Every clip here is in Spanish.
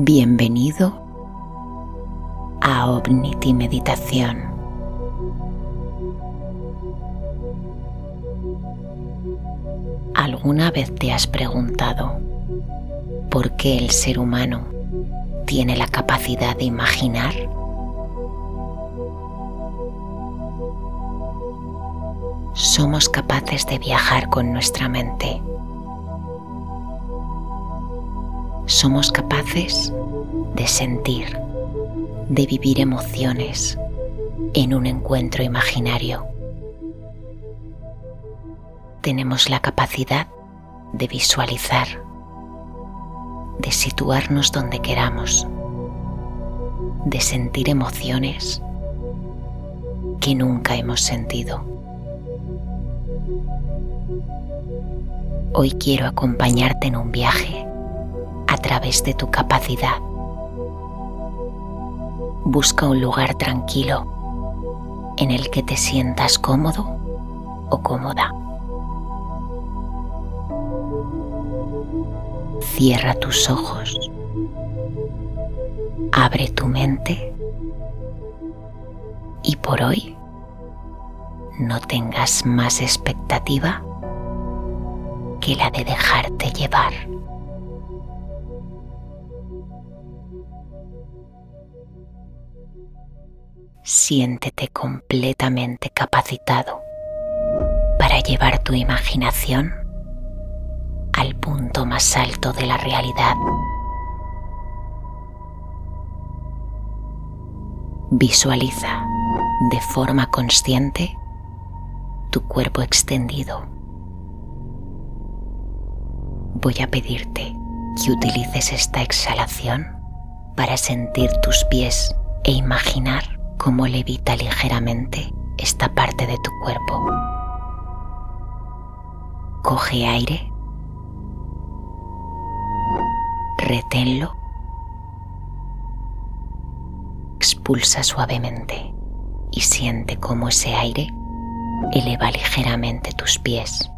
Bienvenido a Omniti Meditación. ¿Alguna vez te has preguntado por qué el ser humano tiene la capacidad de imaginar? Somos capaces de viajar con nuestra mente somos capaces de sentir, de vivir emociones en un encuentro imaginario. Tenemos la capacidad de visualizar, de situarnos donde queramos, de sentir emociones que nunca hemos sentido. Hoy quiero acompañarte en un viaje a través de tu capacidad. Busca un lugar tranquilo en el que te sientas cómodo o cómoda. Cierra tus ojos. Abre tu mente. Y por hoy no tengas más expectativa que la de dejarte llevar. Siéntete completamente capacitado para llevar tu imaginación al punto más alto de la realidad. Visualiza de forma consciente tu cuerpo extendido. Voy a pedirte que utilices esta exhalación para sentir tus pies e imaginar cómo levita ligeramente esta parte de tu cuerpo. Coge aire, reténlo, expulsa suavemente y siente cómo ese aire eleva ligeramente tus pies.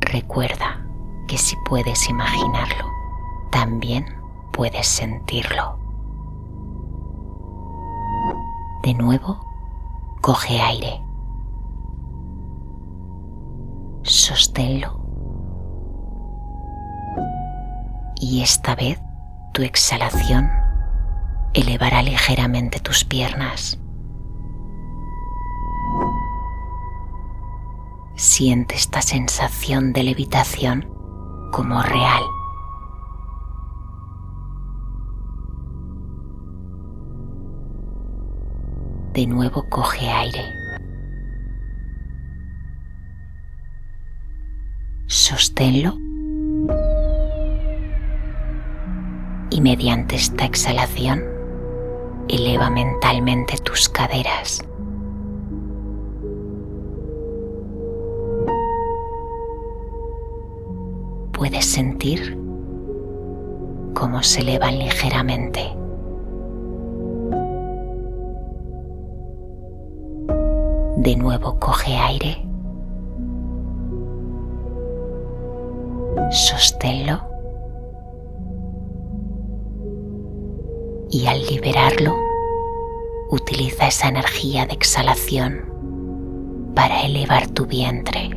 Recuerda que si puedes imaginarlo, también puedes sentirlo. De nuevo, coge aire. Sosténlo. Y esta vez tu exhalación elevará ligeramente tus piernas. Siente esta sensación de levitación como real. De nuevo coge aire. Sosténlo y mediante esta exhalación eleva mentalmente tus caderas. Puedes sentir cómo se elevan ligeramente. De nuevo coge aire. Sosténlo. Y al liberarlo, utiliza esa energía de exhalación para elevar tu vientre.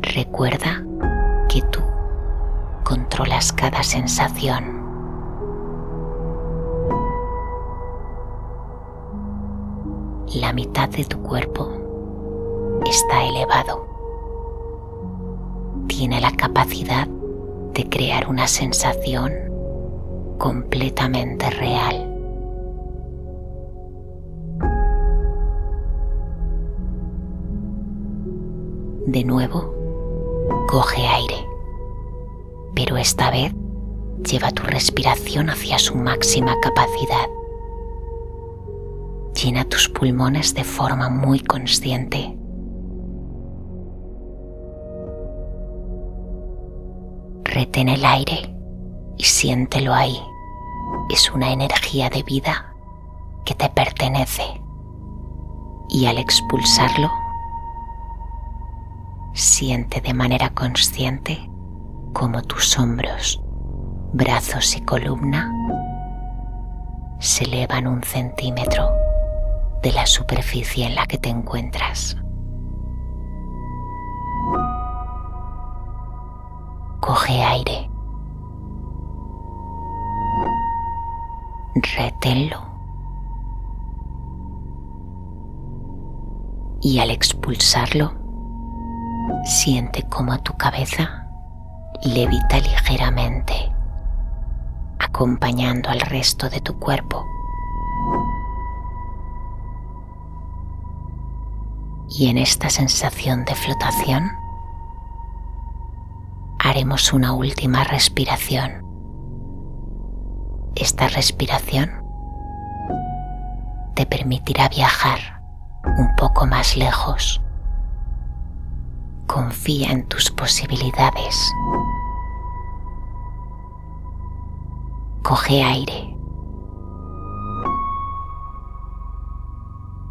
Recuerda que tú controlas cada sensación. La mitad de tu cuerpo está elevado. Tiene la capacidad de crear una sensación completamente real. De nuevo, coge aire, pero esta vez lleva tu respiración hacia su máxima capacidad. Llena tus pulmones de forma muy consciente. Retén el aire y siéntelo ahí. Es una energía de vida que te pertenece. Y al expulsarlo, siente de manera consciente cómo tus hombros, brazos y columna se elevan un centímetro de la superficie en la que te encuentras. Coge aire. Reténlo. Y al expulsarlo, siente cómo tu cabeza levita ligeramente, acompañando al resto de tu cuerpo. Y en esta sensación de flotación, haremos una última respiración. Esta respiración te permitirá viajar un poco más lejos. Confía en tus posibilidades. Coge aire.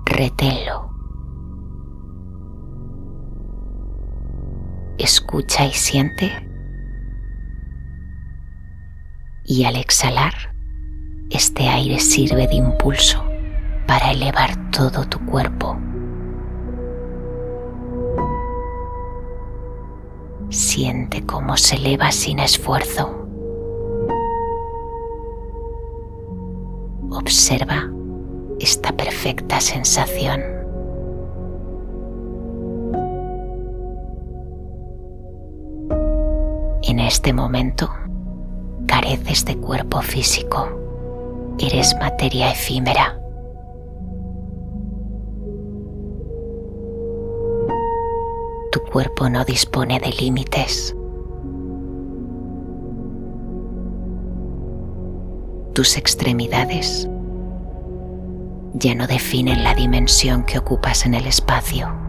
Reténlo. Escucha y siente. Y al exhalar, este aire sirve de impulso para elevar todo tu cuerpo. Siente cómo se eleva sin esfuerzo. Observa esta perfecta sensación. Este momento careces de cuerpo físico. Eres materia efímera. Tu cuerpo no dispone de límites. Tus extremidades ya no definen la dimensión que ocupas en el espacio.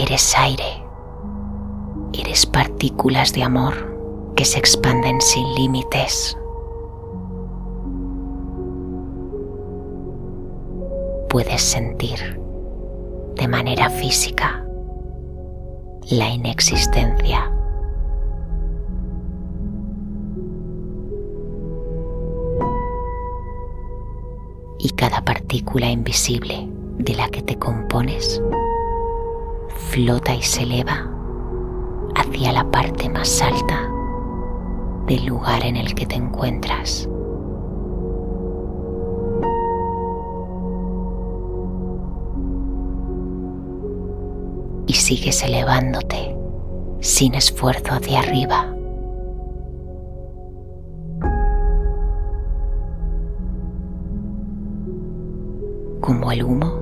Eres aire, eres partículas de amor que se expanden sin límites. Puedes sentir de manera física la inexistencia y cada partícula invisible de la que te compones flota y se eleva hacia la parte más alta del lugar en el que te encuentras. Y sigues elevándote sin esfuerzo hacia arriba como el humo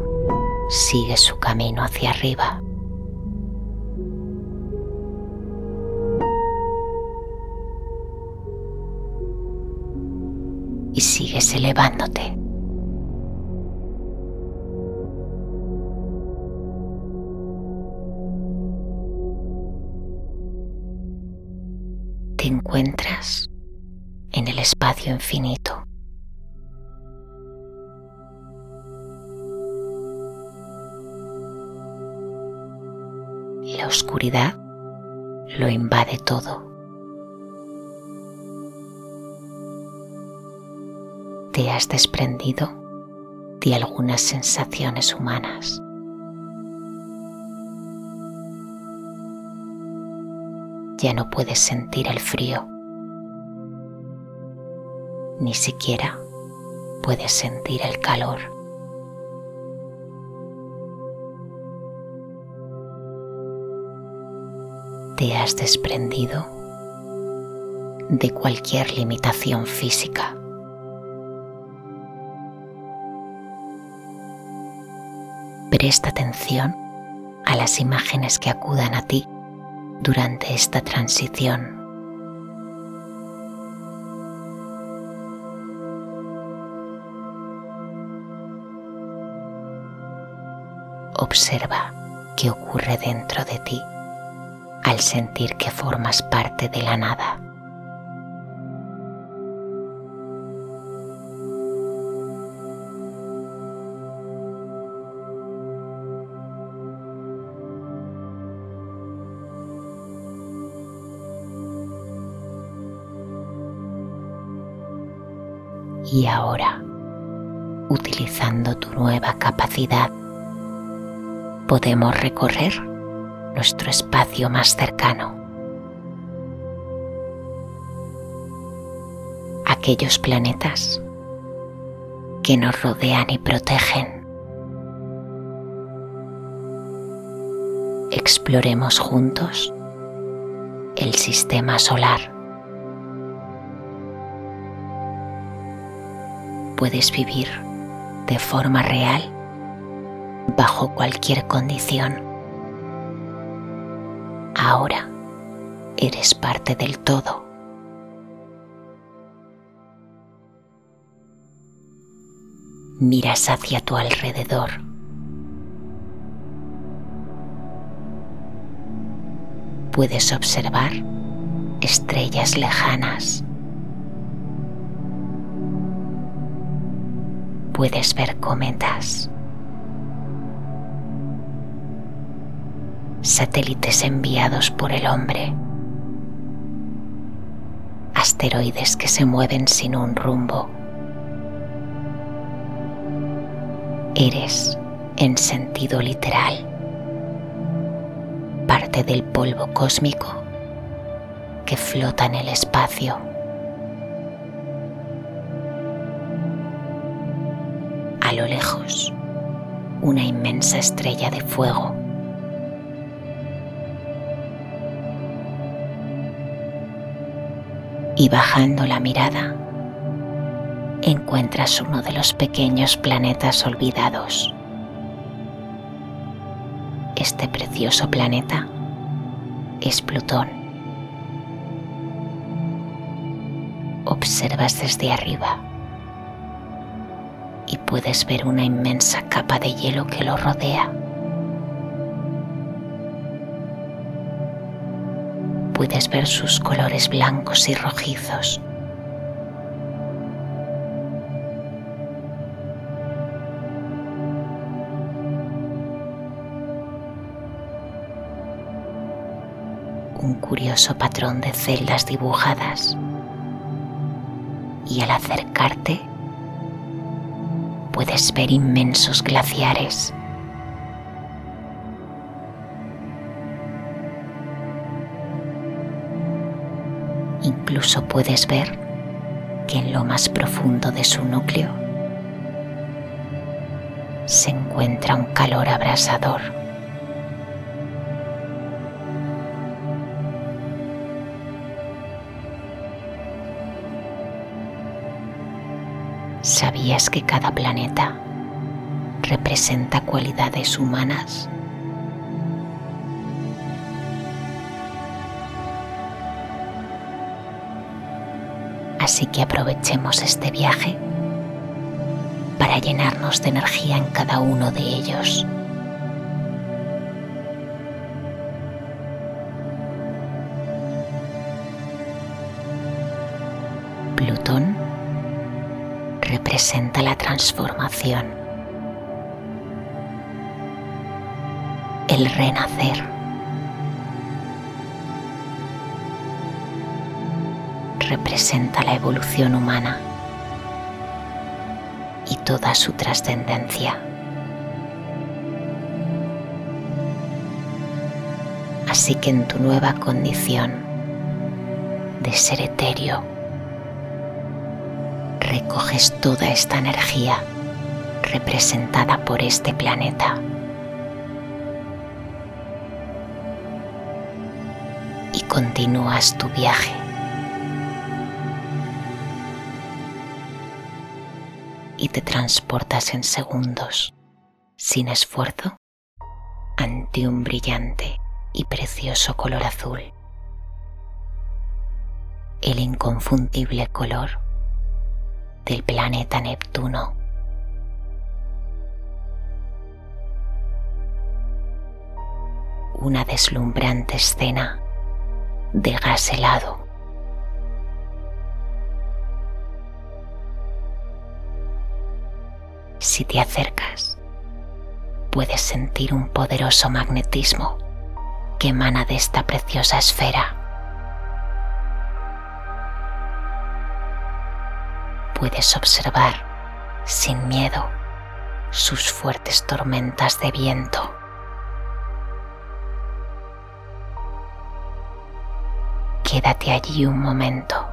sigue su camino hacia arriba. Y sigues elevándote. Te encuentras en el espacio infinito. la oscuridad lo invade todo. Te has desprendido de algunas sensaciones humanas. Ya no puedes sentir el frío, ni siquiera puedes sentir el calor. te has desprendido de cualquier limitación física. Presta atención a las imágenes que acudan a ti durante esta transición. Observa qué ocurre dentro de ti al sentir que formas parte de la nada. Y ahora, utilizando tu nueva capacidad, podemos recorrer nuestro espacio más cercano. Aquellos planetas que nos rodean y protegen. Exploremos juntos el sistema solar. Puedes vivir de forma real bajo cualquier condición. Ahora eres parte del todo. Miras hacia tu alrededor. Puedes observar estrellas lejanas. Puedes ver cometas. satélites enviados por el hombre, asteroides que se mueven sin un rumbo. Eres, en sentido literal, parte del polvo cósmico que flota en el espacio. A lo lejos, una inmensa estrella de fuego y bajando la mirada encuentras uno de los pequeños planetas olvidados. Este precioso planeta es Plutón. Observas desde arriba puedes ver una inmensa capa de hielo que lo rodea. puedes ver sus colores blancos y rojizos. Un curioso patrón de celdas dibujadas. Y al acercarte puedes ver inmensos glaciares Incluso puedes ver que en lo más profundo de su núcleo se encuentra un calor abrasador. ¿Sabías que cada planeta representa cualidades humanas? Así que aprovechemos este viaje para llenarnos de energía en cada uno de ellos. La transformación, el renacer representa la evolución humana y toda su trascendencia. Así que en tu nueva condición de ser etéreo, toda esta energía representada por este planeta. Y continúas tu viaje y te transportas en segundos, sin esfuerzo, ante un brillante y precioso color azul. El inconfundible color del planeta Neptuno. Una deslumbrante escena de gas helado Si te acercas, puedes sentir un poderoso magnetismo que emana de esta preciosa esfera. Puedes observar sin miedo sus fuertes tormentas de viento. Quédate allí un momento,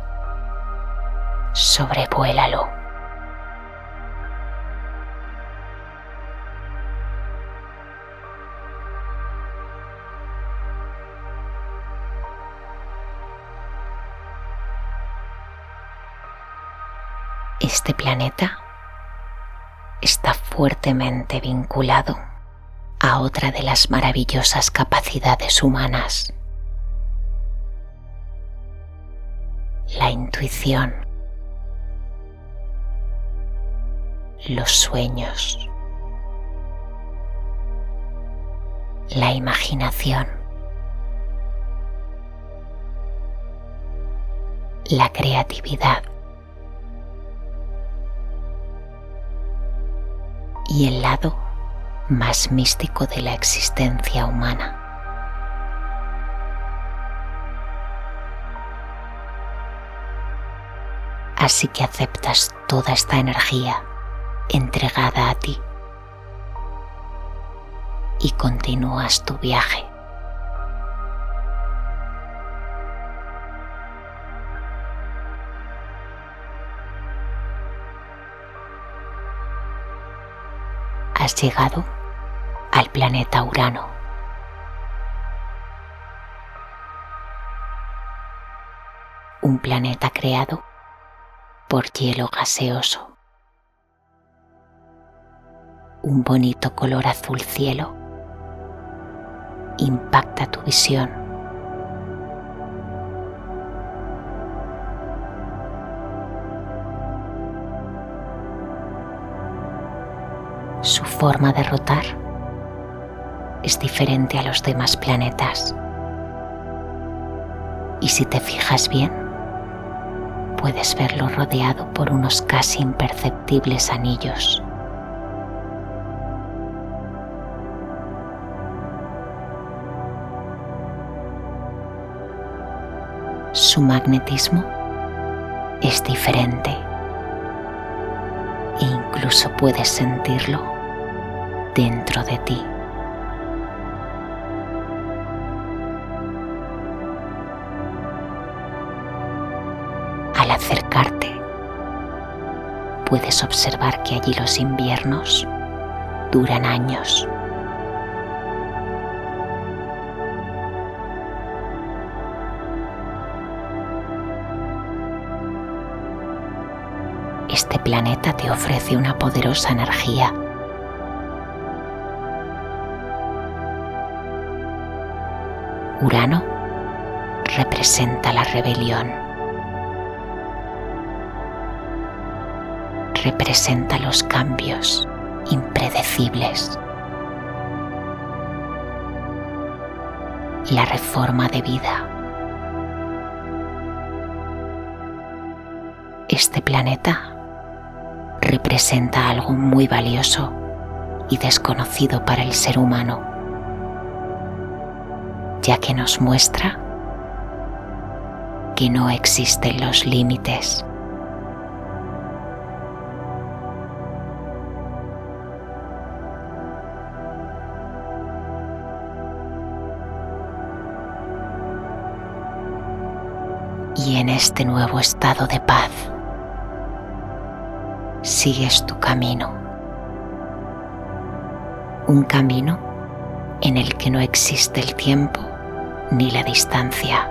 sobrevuélalo. Este planeta está fuertemente vinculado a otra de las maravillosas capacidades humanas, la intuición, los sueños, la imaginación, la creatividad. Y el lado más místico de la existencia humana. Así que aceptas toda esta energía entregada a ti y continúas tu viaje. Llegado al planeta Urano. Un planeta creado por hielo gaseoso. Un bonito color azul cielo impacta tu visión forma de rotar es diferente a los demás planetas. Y si te fijas bien, puedes verlo rodeado por unos casi imperceptibles anillos. Su magnetismo es diferente e incluso puedes sentirlo dentro de ti. Al acercarte, puedes observar que allí los inviernos duran años. Este planeta te ofrece una poderosa energía Urano representa la rebelión. Representa los cambios impredecibles. La reforma de vida. Este planeta representa algo muy valioso y desconocido para el ser humano ya que nos muestra que no existen los límites. Y en este nuevo estado de paz, sigues tu camino. Un camino en el que no existe el tiempo ni la distancia.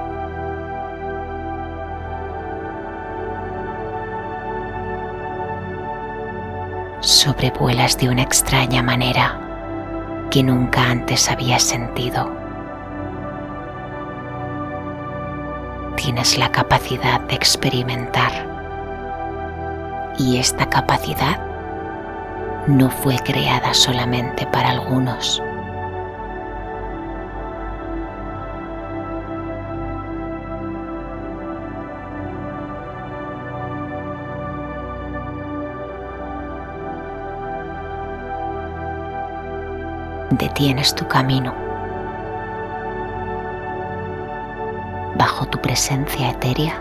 Sobrevuelas de una extraña manera que nunca antes habías sentido. Tienes la capacidad de experimentar y esta capacidad no fue creada solamente para algunos detienes tu camino. Bajo tu presencia etérea,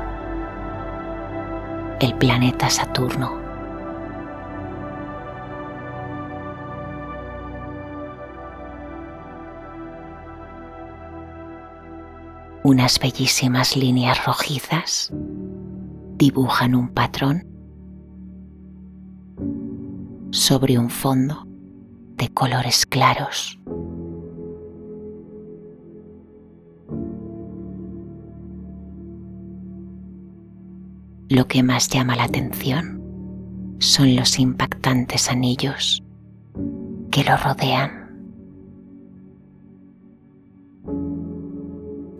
el planeta Saturno. Unas bellísimas líneas rojizas dibujan un patrón sobre un fondo colores claros. Lo que más llama la atención son los impactantes anillos que lo rodean.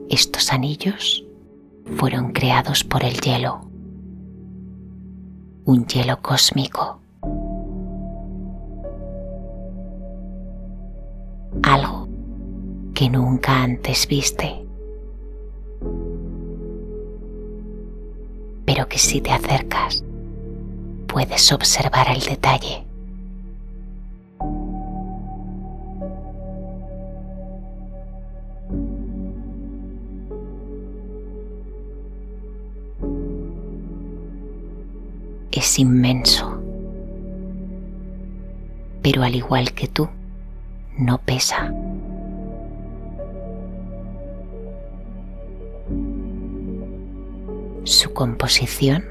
Estos anillos fueron creados por el hielo, un hielo cósmico, que nunca antes viste. pero que si te acercas puedes observar el detalle. Es inmenso, pero al igual que tú, no pesa. Composición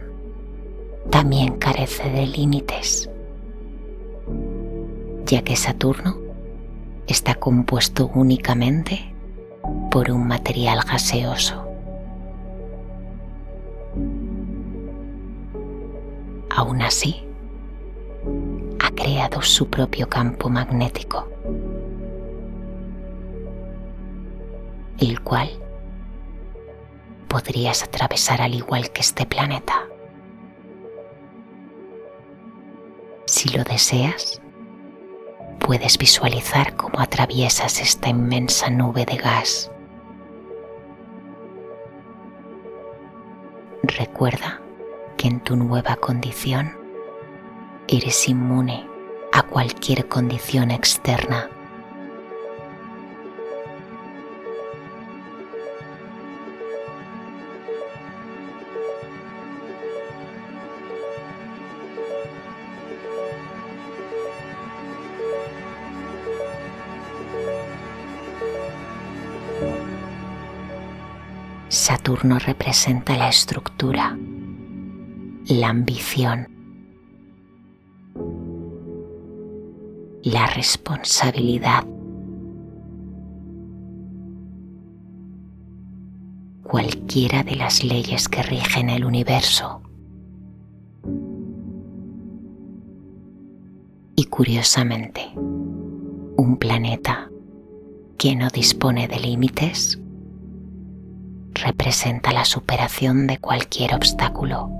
también carece de límites, ya que Saturno está compuesto únicamente por un material gaseoso. Aún así, ha creado su propio campo magnético, el cual podrías atravesar al igual que este planeta. Si lo deseas, puedes visualizar cómo atraviesas esta inmensa nube de gas. Recuerda que en tu nueva condición eres inmune a cualquier condición externa Saturno representa la estructura, la ambición, la responsabilidad, cualquiera de las leyes que rigen el universo. Y curiosamente, un planeta que no dispone de límites representa la superación de cualquier obstáculo.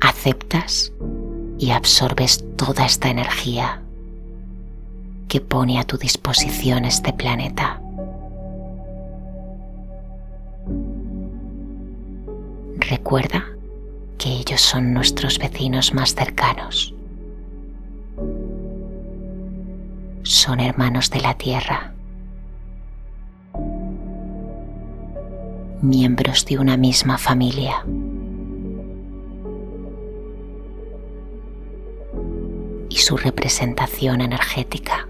Aceptas y absorbes toda esta energía que pone a tu disposición este planeta. Recuerda que ellos son nuestros vecinos más cercanos. Son hermanos de la tierra, miembros de una misma familia. Y su representación energética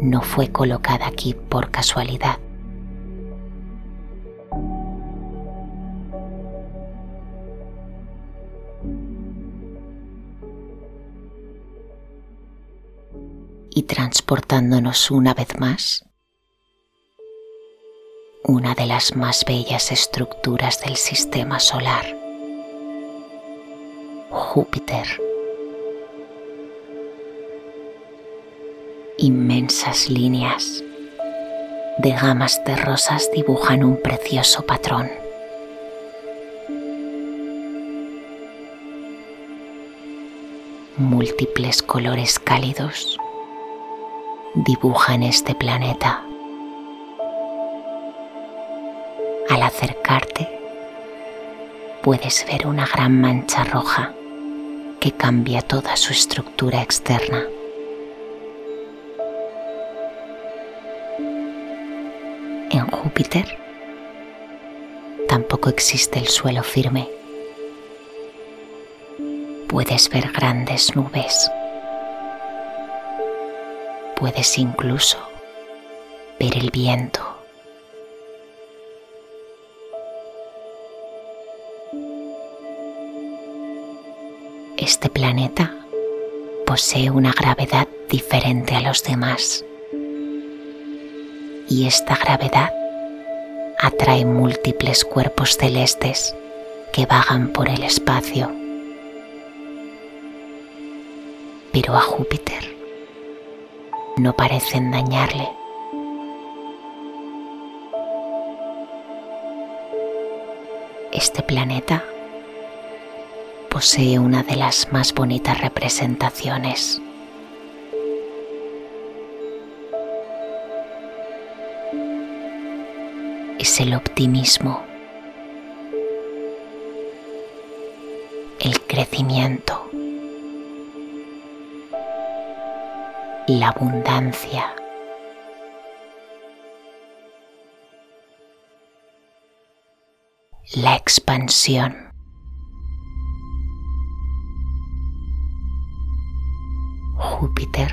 no fue colocada aquí por casualidad. Transportándonos una vez más una de las más bellas estructuras del sistema solar, Júpiter. Inmensas líneas de gamas de rosas dibujan un precioso patrón. Múltiples colores cálidos dibujan este planeta. Al acercarte, puedes ver una gran mancha roja que cambia toda su estructura externa. En Júpiter tampoco existe el suelo firme. Puedes ver grandes nubes Puedes incluso ver el viento. Este planeta posee una gravedad diferente a los demás y esta gravedad atrae múltiples cuerpos celestes que vagan por el espacio. Pero a Júpiter no parecen dañarle. Este planeta posee una de las más bonitas representaciones. Es el optimismo, el crecimiento, la abundancia. La expansión. Júpiter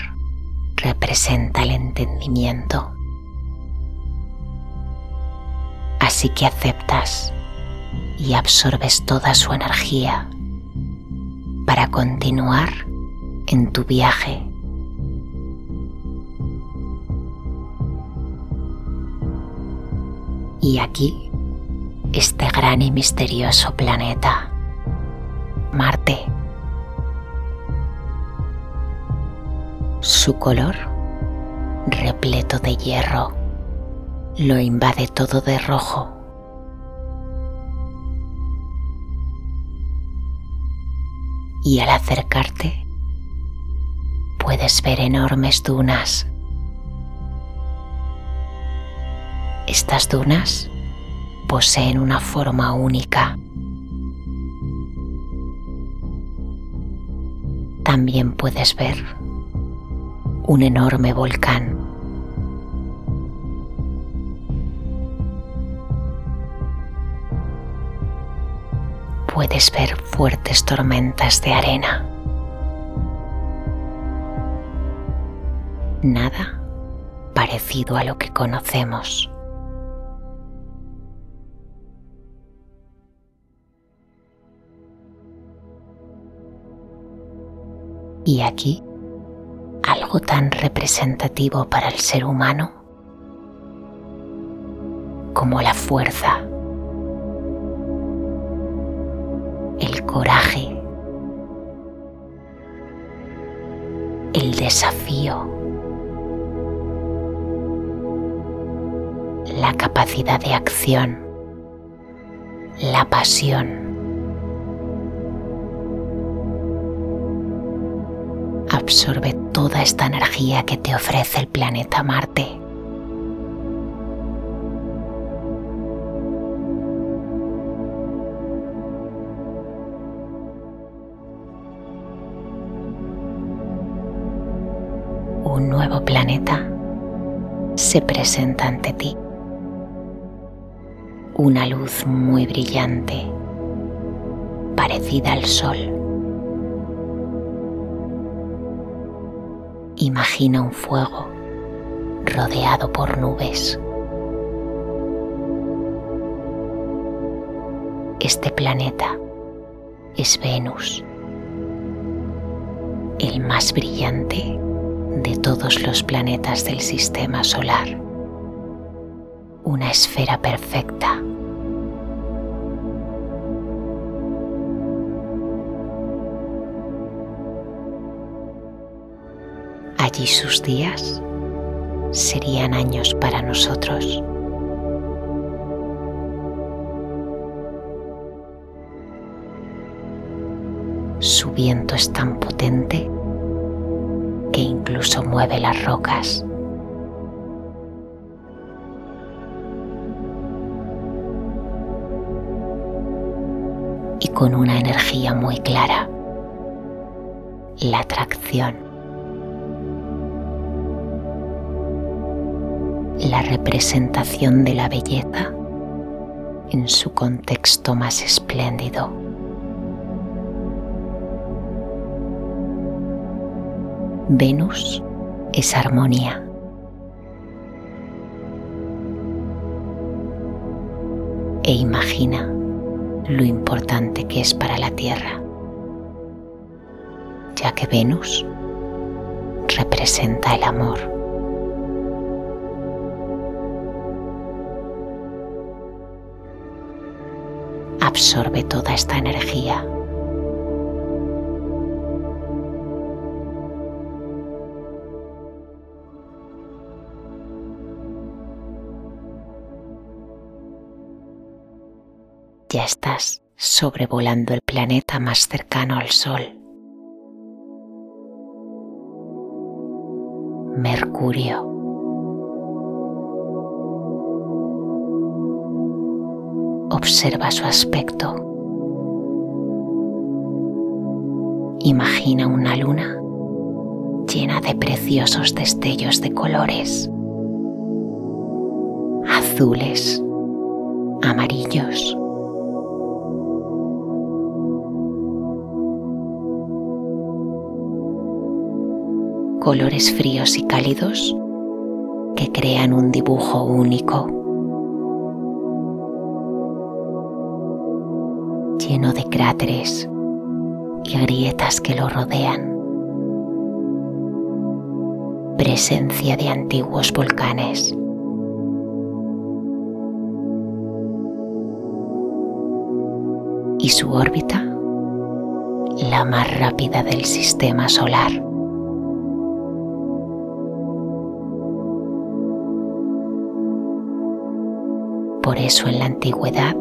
representa el entendimiento. Así que aceptas y absorbes toda su energía para continuar en tu viaje. Y aquí, este gran y misterioso planeta, Marte. Su color, repleto de hierro, lo invade todo de rojo. Y al acercarte, puedes ver enormes dunas. Estas dunas poseen una forma única. También puedes ver un enorme volcán. Puedes ver fuertes tormentas de arena. Nada parecido a lo que conocemos. Y aquí algo tan representativo para el ser humano como la fuerza, el coraje, el desafío, la capacidad de acción, la pasión. Absorbe toda esta energía que te ofrece el planeta Marte. Un nuevo planeta se presenta ante ti. Una luz muy brillante, parecida al Sol. Imagina un fuego rodeado por nubes. Este planeta es Venus, el más brillante de todos los planetas del sistema solar. Una esfera perfecta Allí sus días serían años para nosotros. Su viento es tan potente que incluso mueve las rocas. Y con una energía muy clara, la atracción la representación de la belleza en su contexto más espléndido. Venus es armonía. E imagina lo importante que es para la Tierra, ya que Venus representa el amor. Absorbe toda esta energía. Ya estás sobrevolando el planeta más cercano al Sol. Mercurio. Observa su aspecto. Imagina una luna llena de preciosos destellos de colores, azules, amarillos, colores fríos y cálidos que crean un dibujo único. Lleno de cráteres y grietas que lo rodean. Presencia de antiguos volcanes. Y su órbita, la más rápida del sistema solar. Por eso en la antigüedad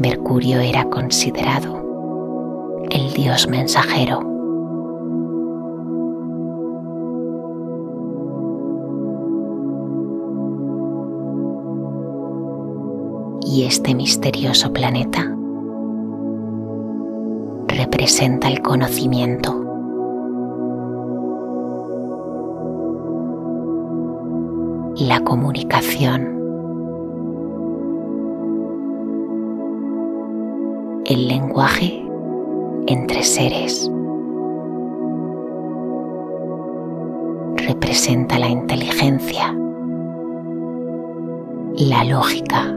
Mercurio era considerado el dios mensajero. Y este misterioso planeta representa el conocimiento. La comunicación el lenguaje entre seres. Representa la inteligencia, la lógica.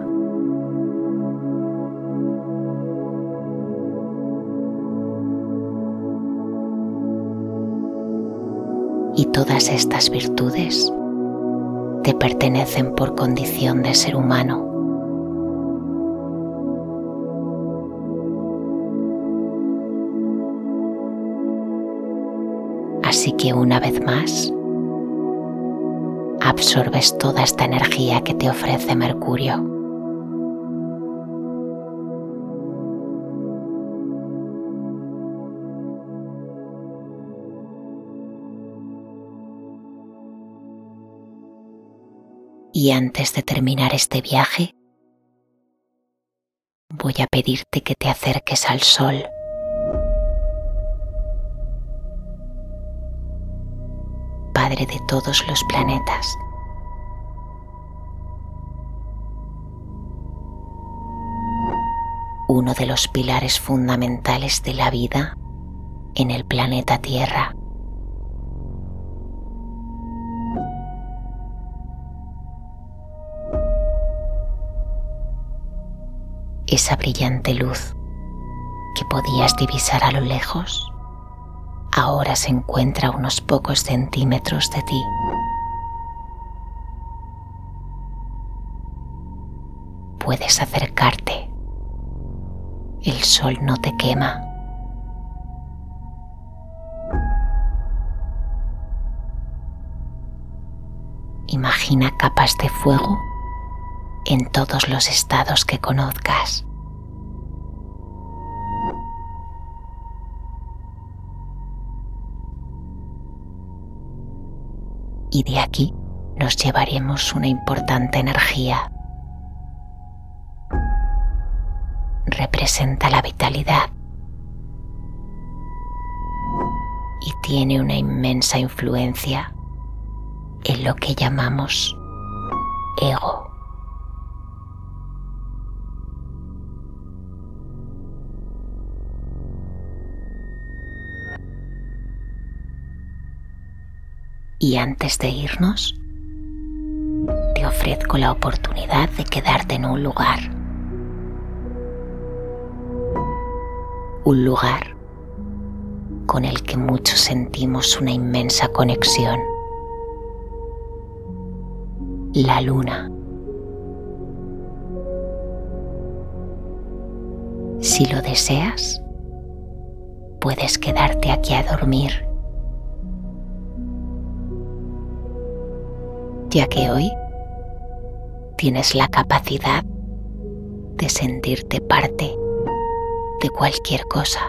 Y todas estas virtudes te pertenecen por condición de ser humano. Una vez más, absorbes toda esta energía que te ofrece Mercurio. Y antes de terminar este viaje, voy a pedirte que te acerques al sol. De todos los planetas. Uno de los pilares fundamentales de la vida en el planeta Tierra. Esa brillante luz que podías divisar a lo lejos ahora se encuentra a unos pocos centímetros de ti. Puedes acercarte. El sol no te quema. Imagina capas de fuego en todos los estados que conozcas. Y de aquí nos llevaremos una importante energía. Representa la vitalidad y tiene una inmensa influencia en lo que llamamos ego. Y antes de irnos, te ofrezco la oportunidad de quedarte en un lugar. Un lugar con el que muchos sentimos una inmensa conexión. La luna. Si lo deseas, puedes quedarte aquí a dormir, ya que hoy tienes la capacidad de sentirte parte de cualquier cosa.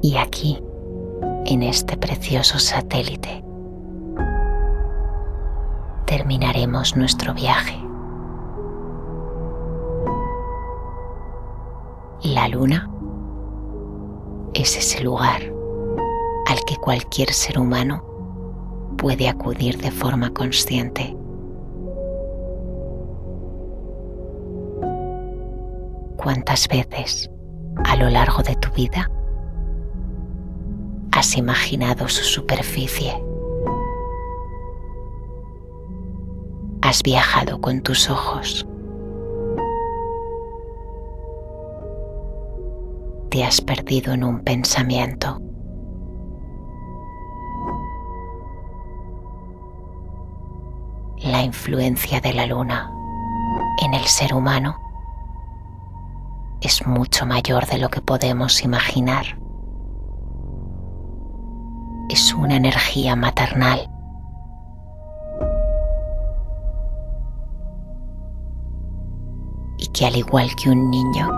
Y aquí, en este precioso satélite, terminaremos nuestro viaje. La luna es ese lugar que cualquier ser humano puede acudir de forma consciente. ¿Cuántas veces a lo largo de tu vida has imaginado su superficie? Has viajado con tus ojos. Te has perdido en un pensamiento. Influencia de la luna en el ser humano es mucho mayor de lo que podemos imaginar. Es una energía maternal. Y que al igual que un niño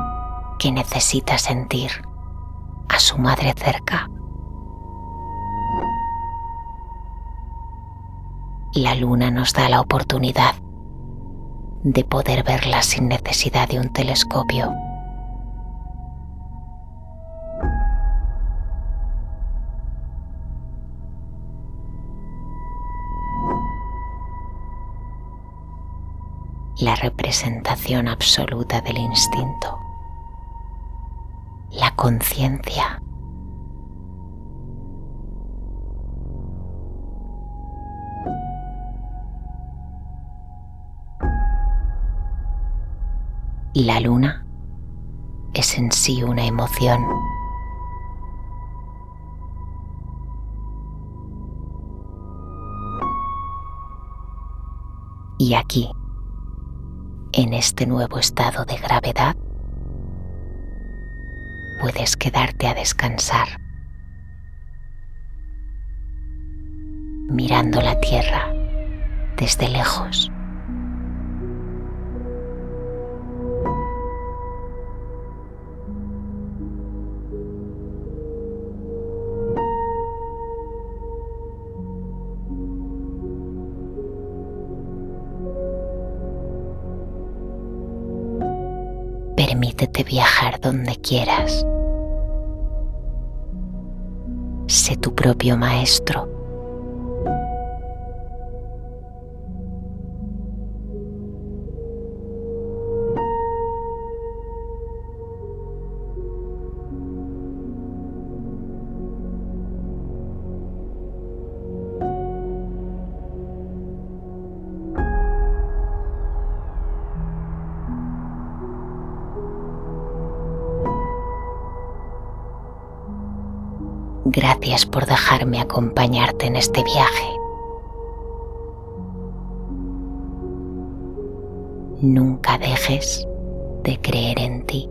que necesita sentir a su madre cerca, la luna nos da la oportunidad de poder verla sin necesidad de un telescopio. la representación absoluta del instinto, la conciencia. La luna es en sí una emoción. Y aquí en este nuevo estado de gravedad, puedes quedarte a descansar, mirando la tierra desde lejos. Permítete viajar donde quieras. Sé tu propio maestro. Gracias por dejarme acompañarte en este viaje. Nunca dejes de creer en ti.